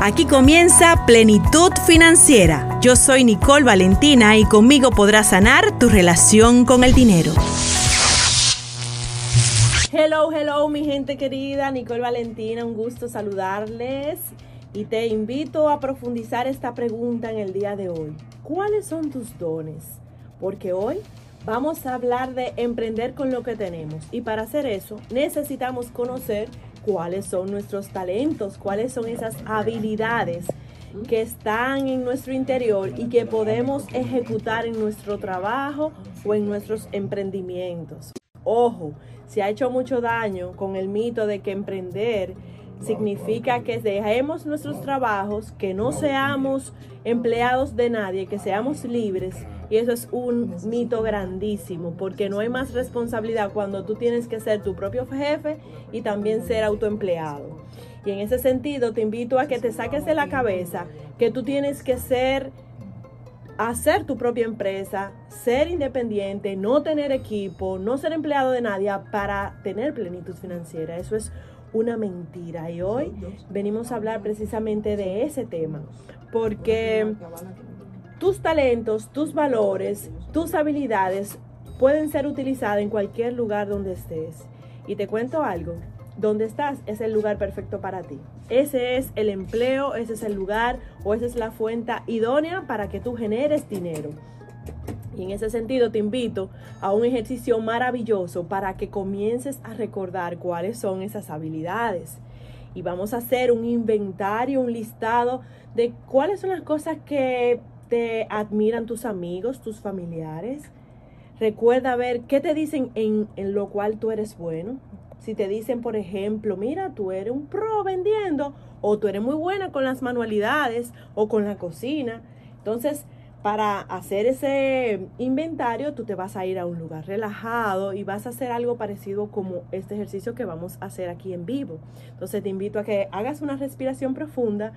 Aquí comienza Plenitud Financiera. Yo soy Nicole Valentina y conmigo podrás sanar tu relación con el dinero. Hello, hello, mi gente querida, Nicole Valentina, un gusto saludarles y te invito a profundizar esta pregunta en el día de hoy. ¿Cuáles son tus dones? Porque hoy vamos a hablar de emprender con lo que tenemos y para hacer eso necesitamos conocer cuáles son nuestros talentos, cuáles son esas habilidades que están en nuestro interior y que podemos ejecutar en nuestro trabajo o en nuestros emprendimientos. Ojo, se ha hecho mucho daño con el mito de que emprender significa que dejemos nuestros trabajos, que no seamos empleados de nadie, que seamos libres. Y eso es un mito grandísimo, porque no hay más responsabilidad cuando tú tienes que ser tu propio jefe y también ser autoempleado. Y en ese sentido te invito a que te saques de la cabeza que tú tienes que ser hacer tu propia empresa, ser independiente, no tener equipo, no ser empleado de nadie para tener plenitud financiera. Eso es una mentira. Y hoy venimos a hablar precisamente de ese tema, porque tus talentos, tus valores, tus habilidades pueden ser utilizadas en cualquier lugar donde estés. Y te cuento algo, donde estás es el lugar perfecto para ti. Ese es el empleo, ese es el lugar o esa es la fuente idónea para que tú generes dinero. Y en ese sentido te invito a un ejercicio maravilloso para que comiences a recordar cuáles son esas habilidades. Y vamos a hacer un inventario, un listado de cuáles son las cosas que te admiran tus amigos, tus familiares. Recuerda ver qué te dicen en, en lo cual tú eres bueno. Si te dicen, por ejemplo, mira, tú eres un pro vendiendo, o tú eres muy buena con las manualidades o con la cocina. Entonces, para hacer ese inventario, tú te vas a ir a un lugar relajado y vas a hacer algo parecido como este ejercicio que vamos a hacer aquí en vivo. Entonces te invito a que hagas una respiración profunda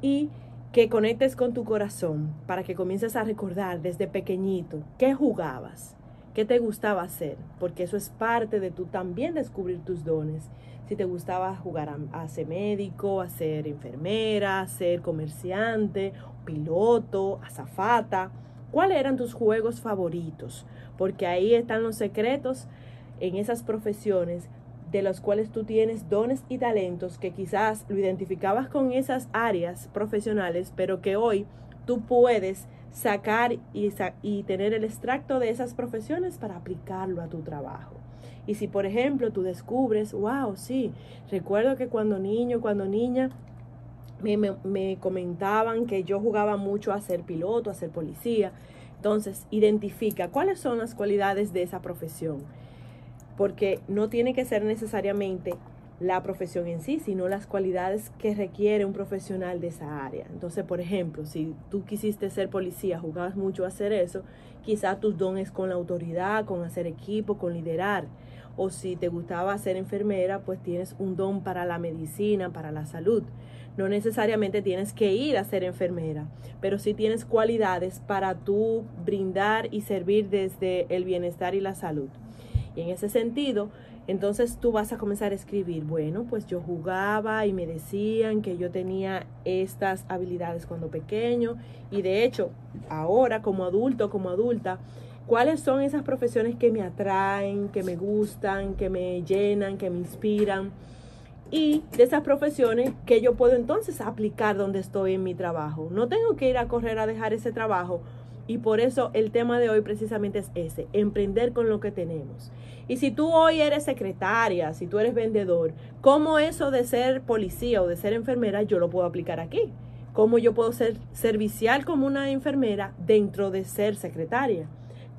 y que conectes con tu corazón para que comiences a recordar desde pequeñito qué jugabas, qué te gustaba hacer, porque eso es parte de tú también descubrir tus dones. Si te gustaba jugar a, a ser médico, a ser enfermera, a ser comerciante piloto, azafata. ¿Cuáles eran tus juegos favoritos? Porque ahí están los secretos en esas profesiones de los cuales tú tienes dones y talentos que quizás lo identificabas con esas áreas profesionales, pero que hoy tú puedes sacar y, y, tener el extracto de esas profesiones para aplicarlo a tu trabajo. Y si, por ejemplo, tú descubres, wow, sí, recuerdo que cuando niño, cuando niña, me, comentaban que yo jugaba mucho a ser piloto, a ser policía. Entonces, identifica cuáles son las cualidades de esa profesión. Porque no tiene que ser necesariamente la profesión en sí, sino las cualidades que requiere un profesional de esa área. Entonces, por ejemplo, si tú quisiste ser policía, jugabas mucho a hacer eso, quizás tus dones con la autoridad, con hacer equipo, con liderar. O si te gustaba ser enfermera, pues tienes un don para la medicina, para la salud. No necesariamente tienes que ir a ser enfermera, pero sí tienes cualidades para tú brindar y servir desde el bienestar y la salud. Y en ese sentido, entonces tú vas a comenzar a escribir, bueno, pues yo jugaba y me decían que yo tenía estas habilidades cuando pequeño y de hecho, ahora como adulto, como adulta, ¿cuáles son esas profesiones que me atraen, que me gustan, que me llenan, que me inspiran? y de esas profesiones que yo puedo entonces aplicar donde estoy en mi trabajo. No tengo que ir a correr a dejar ese trabajo y por eso el tema de hoy precisamente es ese, emprender con lo que tenemos. Y si tú hoy eres secretaria, si tú eres vendedor, ¿cómo eso de ser policía o de ser enfermera yo lo puedo aplicar aquí? ¿Cómo yo puedo ser servicial como una enfermera dentro de ser secretaria?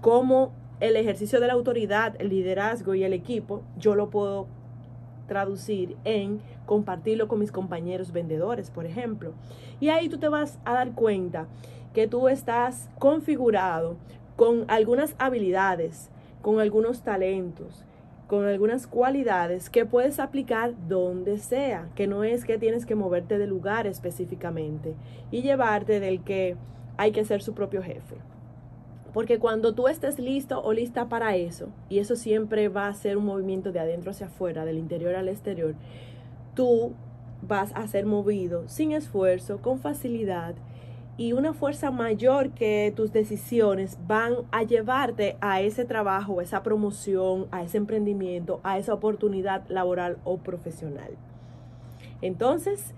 ¿Cómo el ejercicio de la autoridad, el liderazgo y el equipo yo lo puedo traducir en compartirlo con mis compañeros vendedores, por ejemplo. Y ahí tú te vas a dar cuenta que tú estás configurado con algunas habilidades, con algunos talentos, con algunas cualidades que puedes aplicar donde sea, que no es que tienes que moverte de lugar específicamente y llevarte del que hay que ser su propio jefe. Porque cuando tú estés listo o lista para eso, y eso siempre va a ser un movimiento de adentro hacia afuera, del interior al exterior, tú vas a ser movido sin esfuerzo, con facilidad y una fuerza mayor que tus decisiones van a llevarte a ese trabajo, a esa promoción, a ese emprendimiento, a esa oportunidad laboral o profesional. Entonces,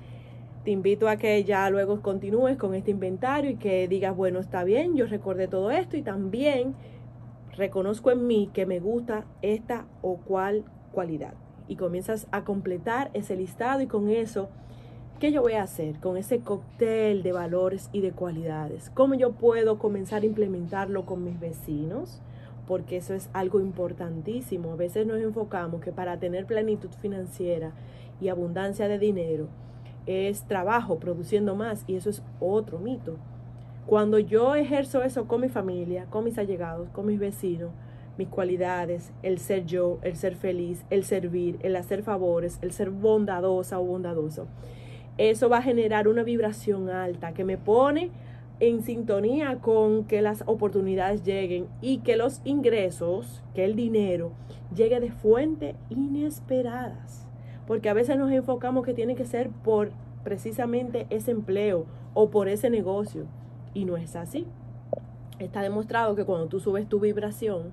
te invito a que ya luego continúes con este inventario y que digas, bueno, está bien, yo recordé todo esto y también reconozco en mí que me gusta esta o cual cualidad. Y comienzas a completar ese listado y con eso ¿Qué yo voy a hacer con ese cóctel de valores y de cualidades? ¿Cómo yo puedo comenzar a implementarlo con mis vecinos? Porque eso es algo importantísimo. A veces nos enfocamos que para tener plenitud financiera y abundancia de dinero es trabajo produciendo más y eso es otro mito. Cuando yo ejerzo eso con mi familia, con mis allegados, con mis vecinos, mis cualidades, el ser yo, el ser feliz, el servir, el hacer favores, el ser bondadosa o bondadoso eso va a generar una vibración alta que me pone en sintonía con que las oportunidades lleguen y que los ingresos, que el dinero, llegue de fuentes inesperadas. Porque a veces nos enfocamos que tiene que ser por precisamente ese empleo o por ese negocio. Y no es así. Está demostrado que cuando tú subes tu vibración,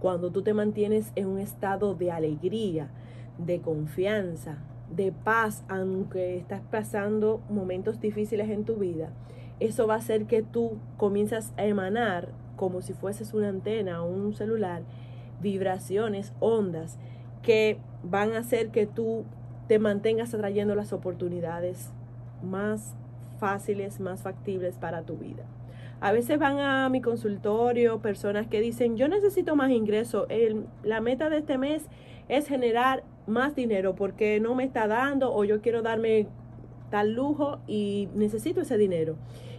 cuando tú te mantienes en un estado de alegría, de confianza, de paz, aunque estás pasando momentos difíciles en tu vida, eso va a hacer que tú comienzas a emanar como si fueses una antena o un celular, vibraciones, ondas que van a hacer que tú te mantengas atrayendo las oportunidades más fáciles, más factibles para tu vida. A veces van a mi consultorio personas que dicen, yo necesito más ingreso, la meta de este mes es generar más dinero porque no me está dando o yo quiero darme tal lujo y necesito ese dinero.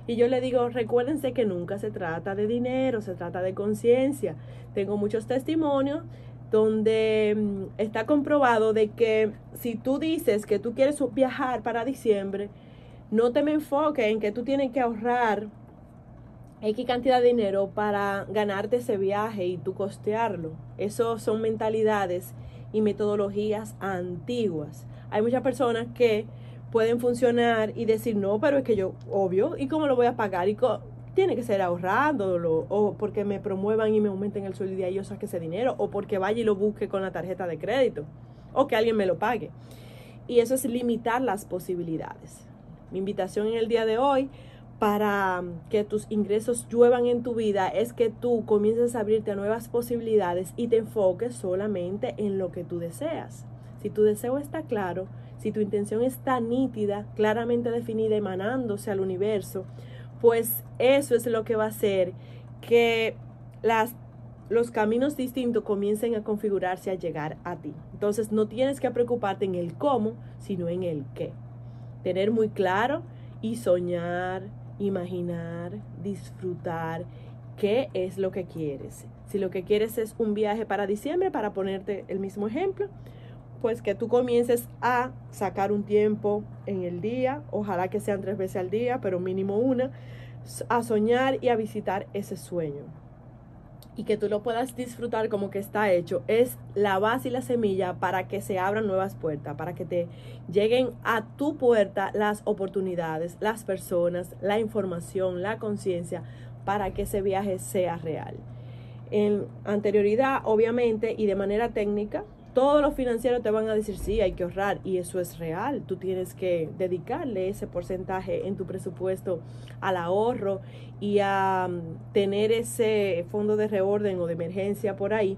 Y yo le digo, recuérdense que nunca se trata de dinero, se trata de conciencia. Tengo muchos testimonios donde mm, está comprobado de que si tú dices que tú quieres viajar para diciembre, no te me enfoques en que tú tienes que ahorrar X cantidad de dinero para ganarte ese viaje y tú costearlo. Eso son mentalidades y metodologías antiguas. Hay muchas personas que pueden funcionar y decir, no, pero es que yo, obvio, ¿y cómo lo voy a pagar? Y tiene que ser ahorrándolo, o porque me promuevan y me aumenten el sueldo y yo saque ese dinero, o porque vaya y lo busque con la tarjeta de crédito, o que alguien me lo pague. Y eso es limitar las posibilidades. Mi invitación en el día de hoy para que tus ingresos lluevan en tu vida es que tú comiences a abrirte a nuevas posibilidades y te enfoques solamente en lo que tú deseas. Si tu deseo está claro, si tu intención está nítida, claramente definida, emanándose al universo, pues eso es lo que va a hacer que las, los caminos distintos comiencen a configurarse a llegar a ti. Entonces no tienes que preocuparte en el cómo, sino en el qué. Tener muy claro y soñar imaginar, disfrutar qué es lo que quieres. Si lo que quieres es un viaje para diciembre, para ponerte el mismo ejemplo, pues que tú comiences a sacar un tiempo en el día, ojalá que sean tres veces al día, pero mínimo una, a soñar y a visitar ese sueño y que tú lo puedas disfrutar como que está hecho, es la base y la semilla para que se abran nuevas puertas, para que te lleguen a tu puerta las oportunidades, las personas, la información, la conciencia, para que ese viaje sea real. En anterioridad, obviamente, y de manera técnica, todos los financieros te van a decir, sí, hay que ahorrar y eso es real. Tú tienes que dedicarle ese porcentaje en tu presupuesto al ahorro y a mm, tener ese fondo de reorden o de emergencia por ahí,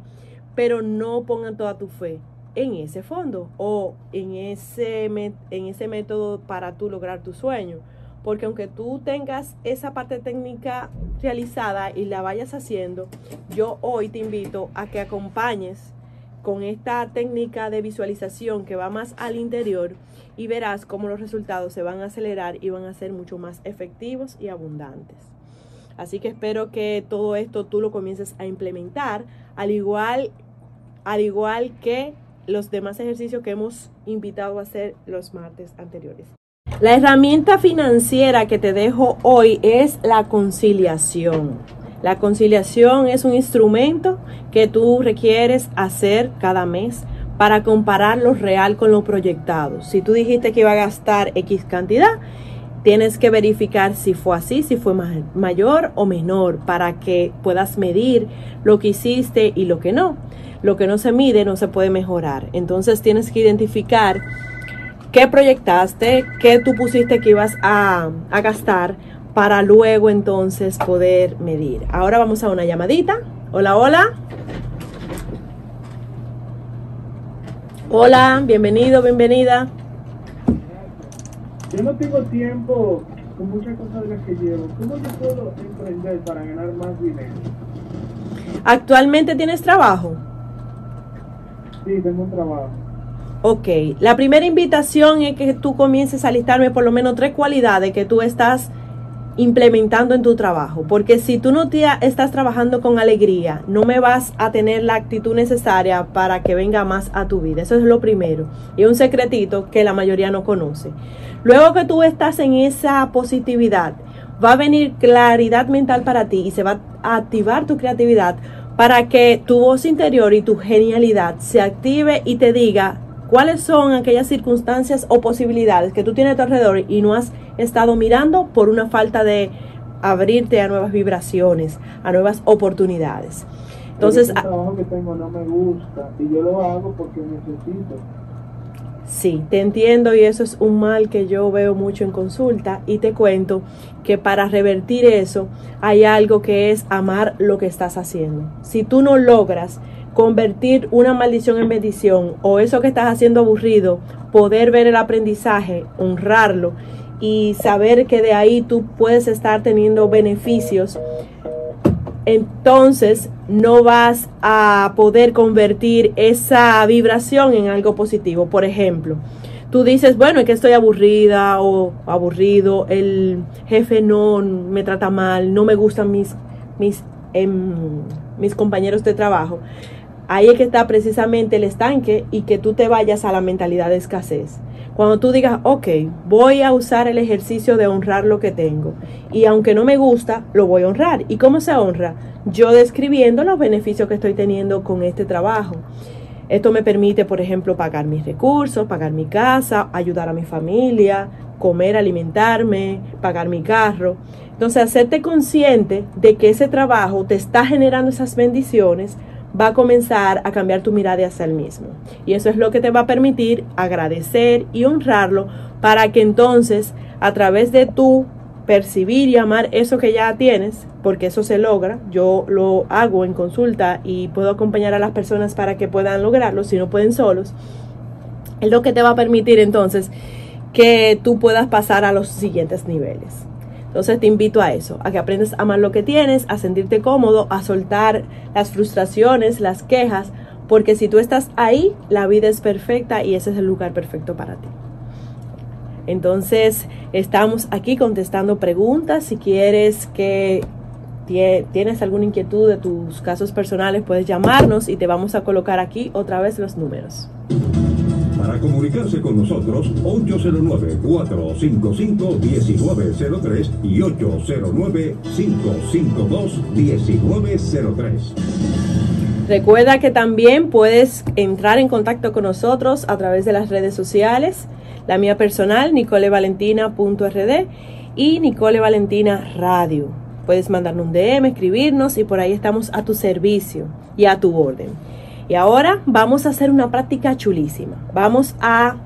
pero no pongan toda tu fe en ese fondo o en ese, en ese método para tú lograr tu sueño. Porque aunque tú tengas esa parte técnica realizada y la vayas haciendo, yo hoy te invito a que acompañes con esta técnica de visualización que va más al interior y verás cómo los resultados se van a acelerar y van a ser mucho más efectivos y abundantes. Así que espero que todo esto tú lo comiences a implementar, al igual, al igual que los demás ejercicios que hemos invitado a hacer los martes anteriores. La herramienta financiera que te dejo hoy es la conciliación. La conciliación es un instrumento que tú requieres hacer cada mes para comparar lo real con lo proyectado. Si tú dijiste que iba a gastar X cantidad, tienes que verificar si fue así, si fue mayor o menor, para que puedas medir lo que hiciste y lo que no. Lo que no se mide no se puede mejorar. Entonces tienes que identificar qué proyectaste, qué tú pusiste que ibas a, a gastar para luego entonces poder medir. Ahora vamos a una llamadita. Hola, hola. Hola, bienvenido, bienvenida. Yo no tengo tiempo con muchas cosas de las que llevo. ¿Cómo yo puedo emprender para ganar más dinero? ¿Actualmente tienes trabajo? Sí, tengo un trabajo. Ok, la primera invitación es que tú comiences a listarme por lo menos tres cualidades que tú estás implementando en tu trabajo. Porque si tú no te estás trabajando con alegría, no me vas a tener la actitud necesaria para que venga más a tu vida. Eso es lo primero. Y un secretito que la mayoría no conoce. Luego que tú estás en esa positividad, va a venir claridad mental para ti y se va a activar tu creatividad para que tu voz interior y tu genialidad se active y te diga cuáles son aquellas circunstancias o posibilidades que tú tienes a tu alrededor y no has estado mirando por una falta de abrirte a nuevas vibraciones, a nuevas oportunidades. Entonces, el trabajo que tengo no me gusta y yo lo hago porque necesito. Sí, te entiendo y eso es un mal que yo veo mucho en consulta y te cuento que para revertir eso hay algo que es amar lo que estás haciendo. Si tú no logras convertir una maldición en bendición o eso que estás haciendo aburrido, poder ver el aprendizaje, honrarlo y saber que de ahí tú puedes estar teniendo beneficios, entonces no vas a poder convertir esa vibración en algo positivo. Por ejemplo, tú dices, bueno, es que estoy aburrida o aburrido, el jefe no me trata mal, no me gustan mis, mis, em, mis compañeros de trabajo. Ahí es que está precisamente el estanque y que tú te vayas a la mentalidad de escasez. Cuando tú digas, ok, voy a usar el ejercicio de honrar lo que tengo y aunque no me gusta, lo voy a honrar. ¿Y cómo se honra? Yo describiendo los beneficios que estoy teniendo con este trabajo. Esto me permite, por ejemplo, pagar mis recursos, pagar mi casa, ayudar a mi familia, comer, alimentarme, pagar mi carro. Entonces, hacerte consciente de que ese trabajo te está generando esas bendiciones va a comenzar a cambiar tu mirada hacia el mismo. Y eso es lo que te va a permitir agradecer y honrarlo para que entonces a través de tu percibir y amar eso que ya tienes, porque eso se logra, yo lo hago en consulta y puedo acompañar a las personas para que puedan lograrlo, si no pueden solos, es lo que te va a permitir entonces que tú puedas pasar a los siguientes niveles. Entonces te invito a eso, a que aprendas a amar lo que tienes, a sentirte cómodo, a soltar las frustraciones, las quejas, porque si tú estás ahí, la vida es perfecta y ese es el lugar perfecto para ti. Entonces, estamos aquí contestando preguntas. Si quieres que tienes alguna inquietud de tus casos personales, puedes llamarnos y te vamos a colocar aquí otra vez los números. Para comunicarse con nosotros, 809-455-1903 y 809-552-1903. Recuerda que también puedes entrar en contacto con nosotros a través de las redes sociales. La mía personal, nicolevalentina.rd y Nicole Valentina Radio. Puedes mandarnos un DM, escribirnos y por ahí estamos a tu servicio y a tu orden. Y ahora vamos a hacer una práctica chulísima. Vamos a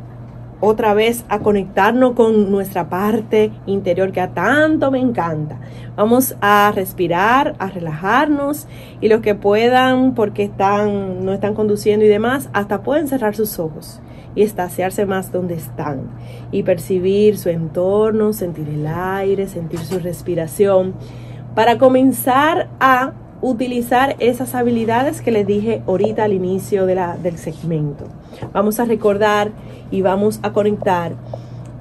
otra vez a conectarnos con nuestra parte interior que a tanto me encanta. Vamos a respirar, a relajarnos y los que puedan, porque están, no están conduciendo y demás, hasta pueden cerrar sus ojos y estaciarse más donde están y percibir su entorno, sentir el aire, sentir su respiración, para comenzar a utilizar esas habilidades que les dije ahorita al inicio de la, del segmento. Vamos a recordar y vamos a conectar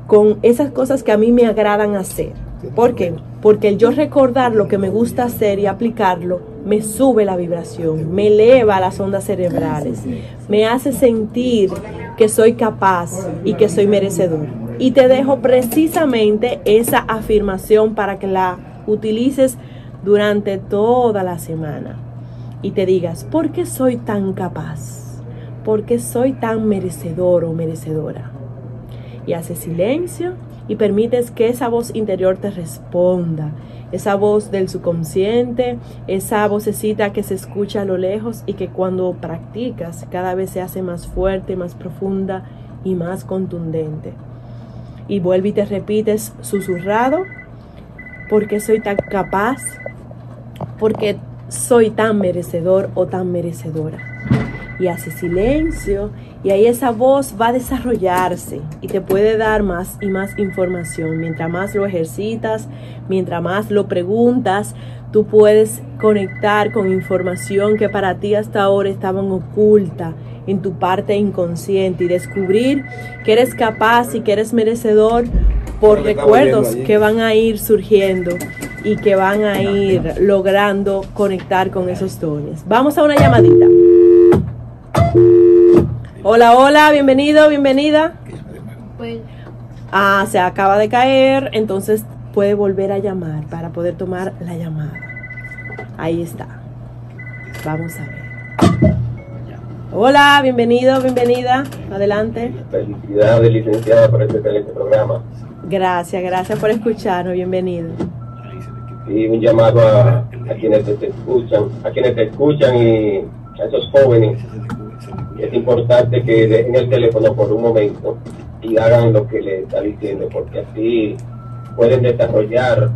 con esas cosas que a mí me agradan hacer. ¿Por qué? Porque el yo recordar lo que me gusta hacer y aplicarlo me sube la vibración, me eleva las ondas cerebrales, me hace sentir que soy capaz y que soy merecedor. Y te dejo precisamente esa afirmación para que la utilices durante toda la semana y te digas, ¿por qué soy tan capaz? ¿por qué soy tan merecedor o merecedora? Y hace silencio y permites que esa voz interior te responda. Esa voz del subconsciente, esa vocecita que se escucha a lo lejos y que cuando practicas cada vez se hace más fuerte, más profunda y más contundente. Y vuelve y te repites susurrado, porque soy tan capaz, porque soy tan merecedor o tan merecedora. Y hace silencio y ahí esa voz va a desarrollarse y te puede dar más y más información. Mientras más lo ejercitas, mientras más lo preguntas, tú puedes conectar con información que para ti hasta ahora estaban oculta en tu parte inconsciente y descubrir que eres capaz y que eres merecedor por recuerdos que van a ir surgiendo y que van a ir logrando conectar con esos dones. Vamos a una llamadita. Hola, hola, bienvenido, bienvenida. Ah, se acaba de caer, entonces puede volver a llamar para poder tomar la llamada. Ahí está. Vamos a ver. Hola, bienvenido, bienvenida. Adelante. Felicidades, licenciada, por este excelente programa. Gracias, gracias por escucharnos. Bienvenido. Y un llamado a, a quienes te escuchan, a quienes te escuchan y a esos jóvenes. Es importante que dejen el teléfono por un momento y hagan lo que le está diciendo, porque así pueden desarrollar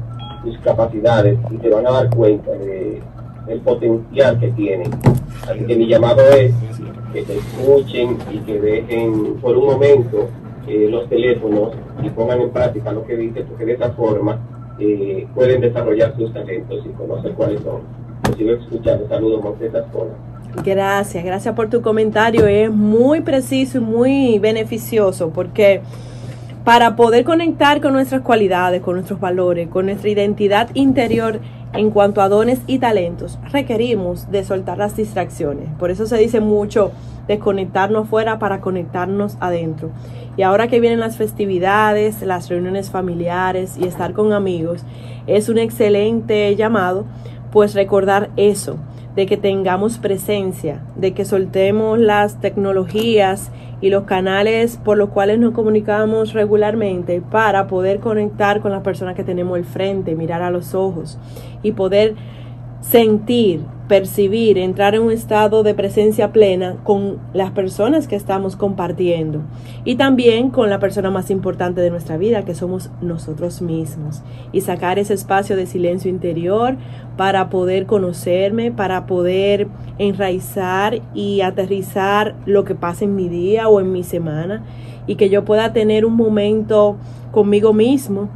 sus capacidades y se van a dar cuenta de, del potencial que tienen. Así que mi llamado es que te escuchen y que dejen por un momento eh, los teléfonos y pongan en práctica lo que dice, porque de esa forma eh, pueden desarrollar sus talentos y conocer cuáles son. Los sigo escuchando. Saludos, Ascona. Gracias, gracias por tu comentario. Es muy preciso y muy beneficioso porque para poder conectar con nuestras cualidades, con nuestros valores, con nuestra identidad interior en cuanto a dones y talentos, requerimos de soltar las distracciones. Por eso se dice mucho desconectarnos fuera para conectarnos adentro. Y ahora que vienen las festividades, las reuniones familiares y estar con amigos, es un excelente llamado, pues recordar eso de que tengamos presencia, de que soltemos las tecnologías y los canales por los cuales nos comunicamos regularmente para poder conectar con las personas que tenemos al frente, mirar a los ojos y poder sentir, percibir, entrar en un estado de presencia plena con las personas que estamos compartiendo y también con la persona más importante de nuestra vida, que somos nosotros mismos. Y sacar ese espacio de silencio interior para poder conocerme, para poder enraizar y aterrizar lo que pasa en mi día o en mi semana y que yo pueda tener un momento conmigo mismo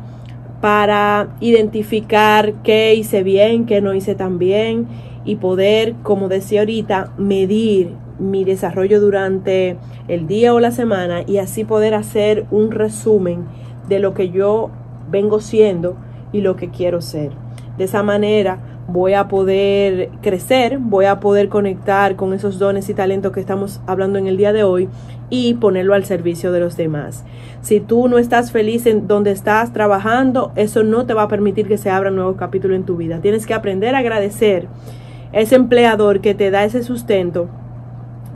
para identificar qué hice bien, qué no hice tan bien y poder, como decía ahorita, medir mi desarrollo durante el día o la semana y así poder hacer un resumen de lo que yo vengo siendo y lo que quiero ser. De esa manera voy a poder crecer, voy a poder conectar con esos dones y talentos que estamos hablando en el día de hoy y ponerlo al servicio de los demás. Si tú no estás feliz en donde estás trabajando, eso no te va a permitir que se abra un nuevo capítulo en tu vida. Tienes que aprender a agradecer ese empleador que te da ese sustento.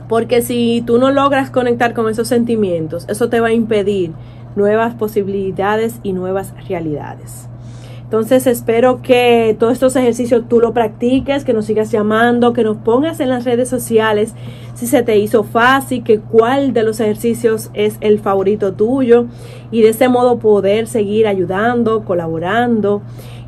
Porque si tú no logras conectar con esos sentimientos, eso te va a impedir nuevas posibilidades y nuevas realidades. Entonces espero que todos estos ejercicios tú lo practiques, que nos sigas llamando, que nos pongas en las redes sociales si se te hizo fácil, que cuál de los ejercicios es el favorito tuyo y de ese modo poder seguir ayudando, colaborando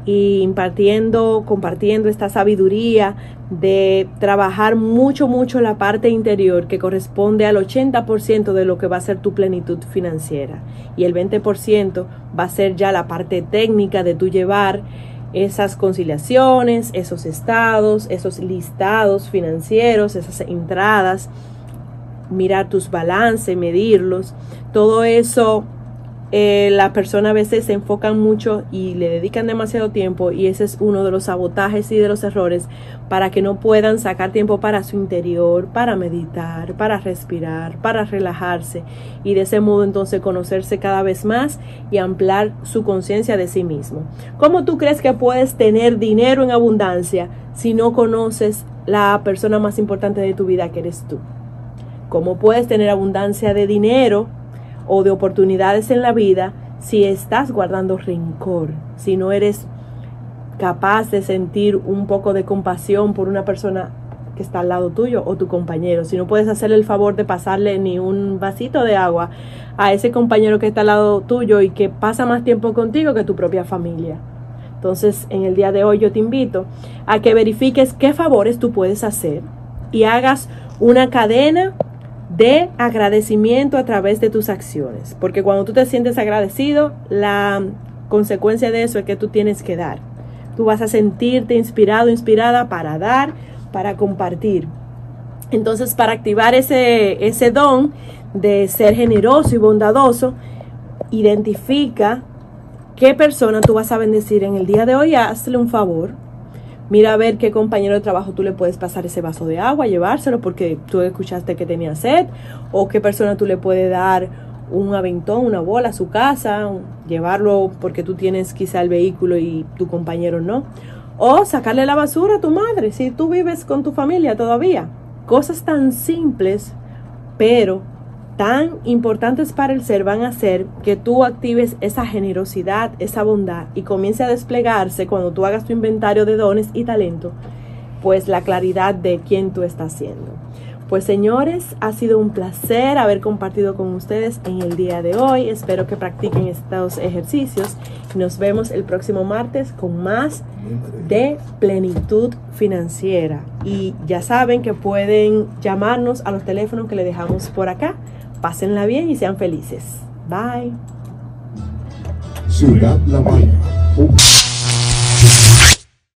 y impartiendo, compartiendo esta sabiduría de trabajar mucho, mucho la parte interior que corresponde al 80% de lo que va a ser tu plenitud financiera. Y el 20% va a ser ya la parte técnica de tu llevar esas conciliaciones, esos estados, esos listados financieros, esas entradas, mirar tus balances, medirlos. Todo eso eh, las personas a veces se enfocan mucho y le dedican demasiado tiempo y ese es uno de los sabotajes y de los errores para que no puedan sacar tiempo para su interior, para meditar, para respirar, para relajarse y de ese modo entonces conocerse cada vez más y ampliar su conciencia de sí mismo. ¿Cómo tú crees que puedes tener dinero en abundancia si no conoces la persona más importante de tu vida que eres tú? ¿Cómo puedes tener abundancia de dinero o de oportunidades en la vida si estás guardando rencor? Si no eres capaz de sentir un poco de compasión por una persona que está al lado tuyo o tu compañero. Si no puedes hacerle el favor de pasarle ni un vasito de agua a ese compañero que está al lado tuyo y que pasa más tiempo contigo que tu propia familia. Entonces, en el día de hoy yo te invito a que verifiques qué favores tú puedes hacer y hagas una cadena de agradecimiento a través de tus acciones. Porque cuando tú te sientes agradecido, la consecuencia de eso es que tú tienes que dar. Tú vas a sentirte inspirado, inspirada para dar, para compartir. Entonces, para activar ese, ese don de ser generoso y bondadoso, identifica qué persona tú vas a bendecir en el día de hoy. Hazle un favor. Mira a ver qué compañero de trabajo tú le puedes pasar ese vaso de agua, llevárselo porque tú escuchaste que tenía sed, o qué persona tú le puedes dar un aventón, una bola a su casa, llevarlo porque tú tienes quizá el vehículo y tu compañero no. O sacarle la basura a tu madre si tú vives con tu familia todavía. Cosas tan simples, pero tan importantes para el ser van a hacer que tú actives esa generosidad, esa bondad y comience a desplegarse cuando tú hagas tu inventario de dones y talento, pues la claridad de quién tú estás siendo. Pues señores, ha sido un placer haber compartido con ustedes en el día de hoy. Espero que practiquen estos ejercicios. Nos vemos el próximo martes con más de plenitud financiera. Y ya saben que pueden llamarnos a los teléfonos que le dejamos por acá. Pásenla bien y sean felices. Bye. Ciudad La